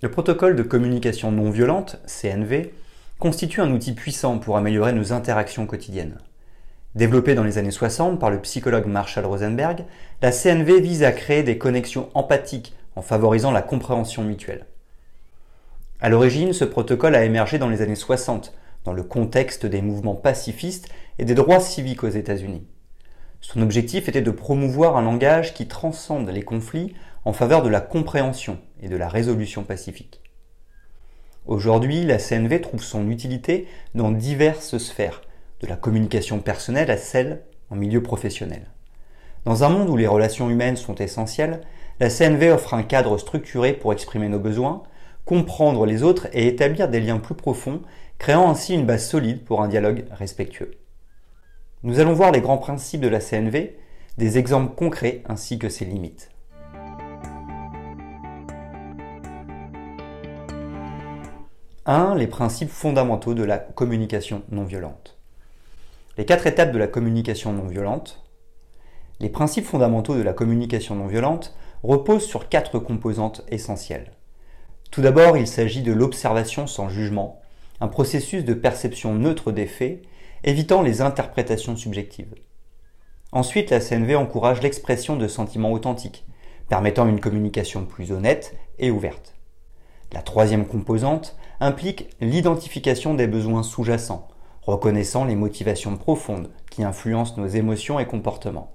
Le protocole de communication non violente, CNV, constitue un outil puissant pour améliorer nos interactions quotidiennes. Développé dans les années 60 par le psychologue Marshall Rosenberg, la CNV vise à créer des connexions empathiques en favorisant la compréhension mutuelle. À l'origine, ce protocole a émergé dans les années 60, dans le contexte des mouvements pacifistes et des droits civiques aux États-Unis. Son objectif était de promouvoir un langage qui transcende les conflits en faveur de la compréhension et de la résolution pacifique. Aujourd'hui, la CNV trouve son utilité dans diverses sphères, de la communication personnelle à celle en milieu professionnel. Dans un monde où les relations humaines sont essentielles, la CNV offre un cadre structuré pour exprimer nos besoins, comprendre les autres et établir des liens plus profonds, créant ainsi une base solide pour un dialogue respectueux. Nous allons voir les grands principes de la CNV, des exemples concrets ainsi que ses limites. 1. Les principes fondamentaux de la communication non violente. Les quatre étapes de la communication non violente. Les principes fondamentaux de la communication non violente reposent sur quatre composantes essentielles. Tout d'abord, il s'agit de l'observation sans jugement, un processus de perception neutre des faits, évitant les interprétations subjectives. Ensuite, la CNV encourage l'expression de sentiments authentiques, permettant une communication plus honnête et ouverte. La troisième composante implique l'identification des besoins sous-jacents, reconnaissant les motivations profondes qui influencent nos émotions et comportements.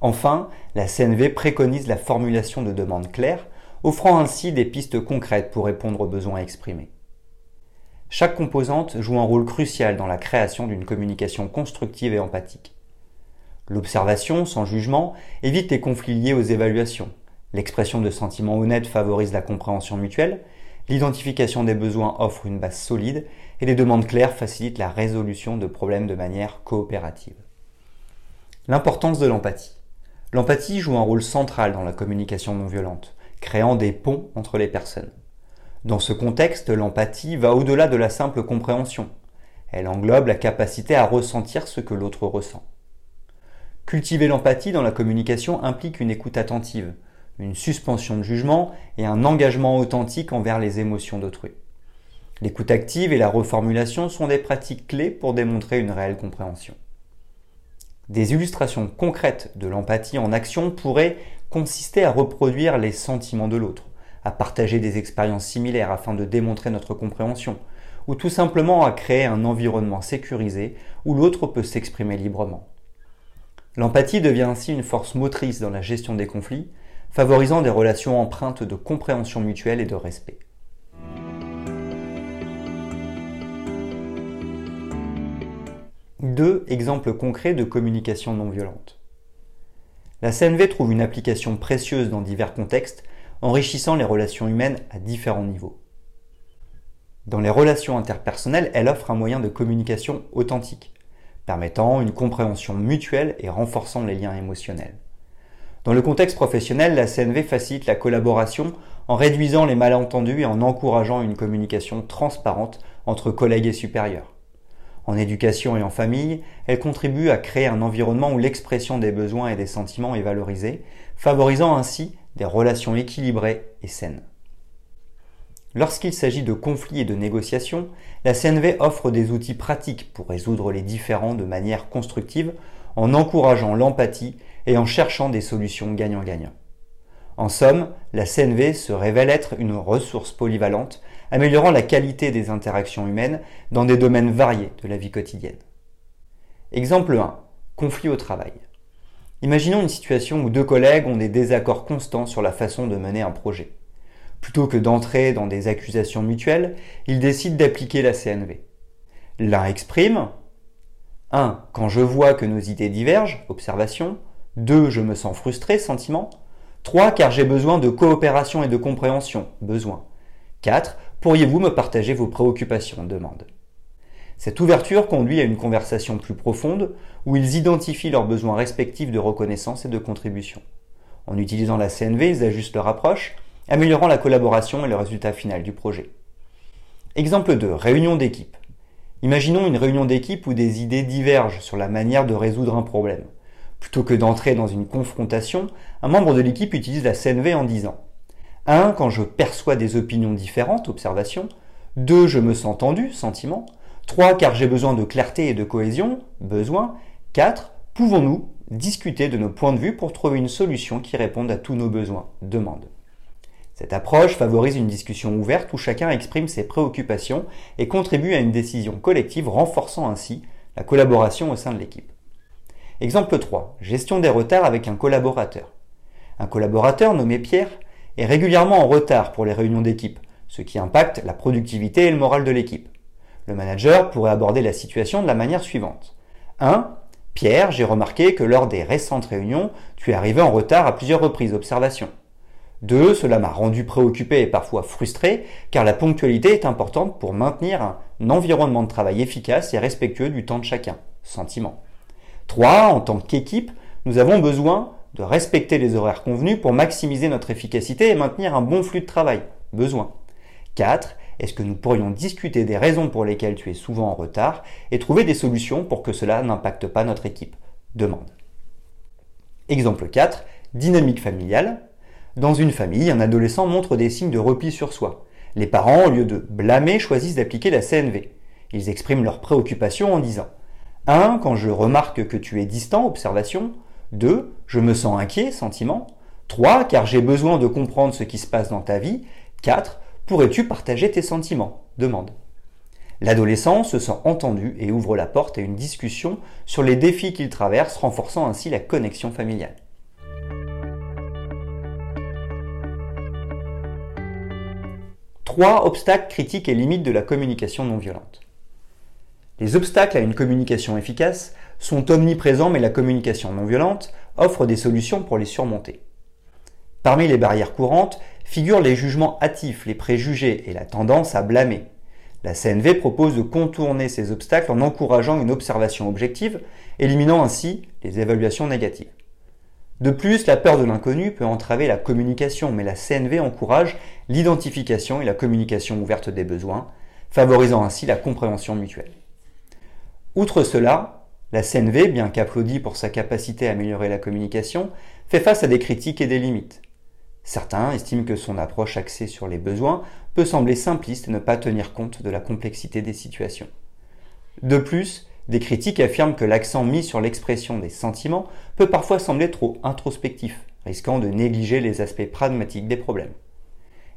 Enfin, la CNV préconise la formulation de demandes claires, offrant ainsi des pistes concrètes pour répondre aux besoins exprimés. Chaque composante joue un rôle crucial dans la création d'une communication constructive et empathique. L'observation, sans jugement, évite les conflits liés aux évaluations, L'expression de sentiments honnêtes favorise la compréhension mutuelle, l'identification des besoins offre une base solide et les demandes claires facilitent la résolution de problèmes de manière coopérative. L'importance de l'empathie. L'empathie joue un rôle central dans la communication non violente, créant des ponts entre les personnes. Dans ce contexte, l'empathie va au-delà de la simple compréhension. Elle englobe la capacité à ressentir ce que l'autre ressent. Cultiver l'empathie dans la communication implique une écoute attentive, une suspension de jugement et un engagement authentique envers les émotions d'autrui. L'écoute active et la reformulation sont des pratiques clés pour démontrer une réelle compréhension. Des illustrations concrètes de l'empathie en action pourraient consister à reproduire les sentiments de l'autre, à partager des expériences similaires afin de démontrer notre compréhension, ou tout simplement à créer un environnement sécurisé où l'autre peut s'exprimer librement. L'empathie devient ainsi une force motrice dans la gestion des conflits, favorisant des relations empreintes de compréhension mutuelle et de respect. Deux exemples concrets de communication non violente. La CNV trouve une application précieuse dans divers contextes, enrichissant les relations humaines à différents niveaux. Dans les relations interpersonnelles, elle offre un moyen de communication authentique, permettant une compréhension mutuelle et renforçant les liens émotionnels. Dans le contexte professionnel, la CNV facilite la collaboration en réduisant les malentendus et en encourageant une communication transparente entre collègues et supérieurs. En éducation et en famille, elle contribue à créer un environnement où l'expression des besoins et des sentiments est valorisée, favorisant ainsi des relations équilibrées et saines. Lorsqu'il s'agit de conflits et de négociations, la CNV offre des outils pratiques pour résoudre les différends de manière constructive en encourageant l'empathie et en cherchant des solutions gagnant-gagnant. En somme, la CNV se révèle être une ressource polyvalente, améliorant la qualité des interactions humaines dans des domaines variés de la vie quotidienne. Exemple 1. Conflit au travail. Imaginons une situation où deux collègues ont des désaccords constants sur la façon de mener un projet. Plutôt que d'entrer dans des accusations mutuelles, ils décident d'appliquer la CNV. L'un exprime 1. Quand je vois que nos idées divergent, observation, 2. Je me sens frustré, sentiment. 3. Car j'ai besoin de coopération et de compréhension. Besoin. 4. Pourriez-vous me partager vos préoccupations? Demande. Cette ouverture conduit à une conversation plus profonde où ils identifient leurs besoins respectifs de reconnaissance et de contribution. En utilisant la CNV, ils ajustent leur approche, améliorant la collaboration et le résultat final du projet. Exemple 2. Réunion d'équipe. Imaginons une réunion d'équipe où des idées divergent sur la manière de résoudre un problème. Plutôt que d'entrer dans une confrontation, un membre de l'équipe utilise la CNV en disant 1. Quand je perçois des opinions différentes, observation. 2. Je me sens tendu, sentiment. 3. Car j'ai besoin de clarté et de cohésion, besoin. 4. Pouvons-nous discuter de nos points de vue pour trouver une solution qui réponde à tous nos besoins, demande. Cette approche favorise une discussion ouverte où chacun exprime ses préoccupations et contribue à une décision collective renforçant ainsi la collaboration au sein de l'équipe. Exemple 3. Gestion des retards avec un collaborateur. Un collaborateur nommé Pierre est régulièrement en retard pour les réunions d'équipe, ce qui impacte la productivité et le moral de l'équipe. Le manager pourrait aborder la situation de la manière suivante. 1. Pierre, j'ai remarqué que lors des récentes réunions, tu es arrivé en retard à plusieurs reprises. Observation. 2. Cela m'a rendu préoccupé et parfois frustré, car la ponctualité est importante pour maintenir un environnement de travail efficace et respectueux du temps de chacun. Sentiment. 3. En tant qu'équipe, nous avons besoin de respecter les horaires convenus pour maximiser notre efficacité et maintenir un bon flux de travail. Besoin. 4. Est-ce que nous pourrions discuter des raisons pour lesquelles tu es souvent en retard et trouver des solutions pour que cela n'impacte pas notre équipe Demande. Exemple 4. Dynamique familiale. Dans une famille, un adolescent montre des signes de repli sur soi. Les parents, au lieu de blâmer, choisissent d'appliquer la CNV. Ils expriment leurs préoccupations en disant 1. Quand je remarque que tu es distant, observation. 2. Je me sens inquiet, sentiment. 3. Car j'ai besoin de comprendre ce qui se passe dans ta vie. 4. Pourrais-tu partager tes sentiments? Demande. L'adolescent se sent entendu et ouvre la porte à une discussion sur les défis qu'il traverse, renforçant ainsi la connexion familiale. Trois obstacles critiques et limites de la communication non violente. Les obstacles à une communication efficace sont omniprésents mais la communication non violente offre des solutions pour les surmonter. Parmi les barrières courantes, figurent les jugements hâtifs, les préjugés et la tendance à blâmer. La CNV propose de contourner ces obstacles en encourageant une observation objective, éliminant ainsi les évaluations négatives. De plus, la peur de l'inconnu peut entraver la communication, mais la CNV encourage l'identification et la communication ouverte des besoins, favorisant ainsi la compréhension mutuelle. Outre cela, la CNV, bien qu'applaudie pour sa capacité à améliorer la communication, fait face à des critiques et des limites. Certains estiment que son approche axée sur les besoins peut sembler simpliste et ne pas tenir compte de la complexité des situations. De plus, des critiques affirment que l'accent mis sur l'expression des sentiments peut parfois sembler trop introspectif, risquant de négliger les aspects pragmatiques des problèmes.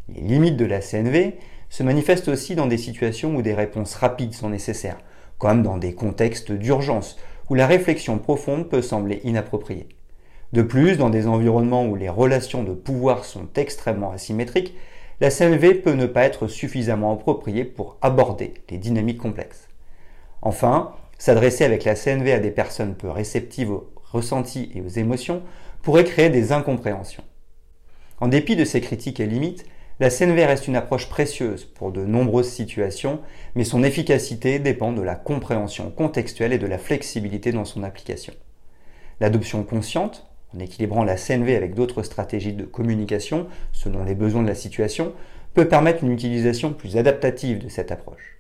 Les limites de la CNV se manifestent aussi dans des situations où des réponses rapides sont nécessaires, comme dans des contextes d'urgence où la réflexion profonde peut sembler inappropriée. De plus, dans des environnements où les relations de pouvoir sont extrêmement asymétriques, la CNV peut ne pas être suffisamment appropriée pour aborder les dynamiques complexes. Enfin, s'adresser avec la CNV à des personnes peu réceptives aux ressentis et aux émotions pourrait créer des incompréhensions. En dépit de ces critiques et limites, la CNV reste une approche précieuse pour de nombreuses situations, mais son efficacité dépend de la compréhension contextuelle et de la flexibilité dans son application. L'adoption consciente, en équilibrant la CNV avec d'autres stratégies de communication selon les besoins de la situation, peut permettre une utilisation plus adaptative de cette approche.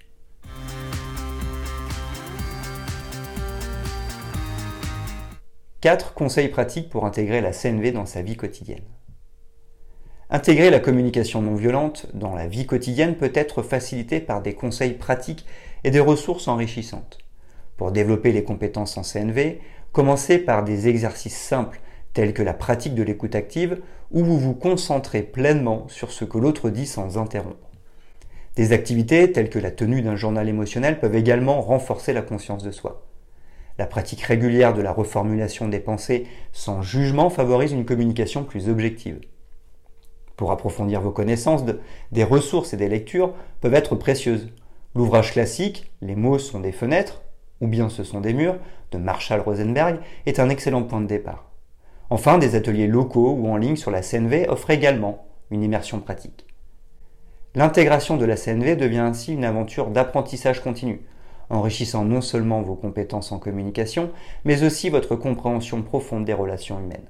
Quatre conseils pratiques pour intégrer la CNV dans sa vie quotidienne. Intégrer la communication non violente dans la vie quotidienne peut être facilité par des conseils pratiques et des ressources enrichissantes. Pour développer les compétences en CNV, commencez par des exercices simples telles que la pratique de l'écoute active, où vous vous concentrez pleinement sur ce que l'autre dit sans interrompre. Des activités telles que la tenue d'un journal émotionnel peuvent également renforcer la conscience de soi. La pratique régulière de la reformulation des pensées sans jugement favorise une communication plus objective. Pour approfondir vos connaissances, des ressources et des lectures peuvent être précieuses. L'ouvrage classique Les mots sont des fenêtres, ou bien ce sont des murs, de Marshall Rosenberg, est un excellent point de départ. Enfin, des ateliers locaux ou en ligne sur la CNV offrent également une immersion pratique. L'intégration de la CNV devient ainsi une aventure d'apprentissage continu, enrichissant non seulement vos compétences en communication, mais aussi votre compréhension profonde des relations humaines.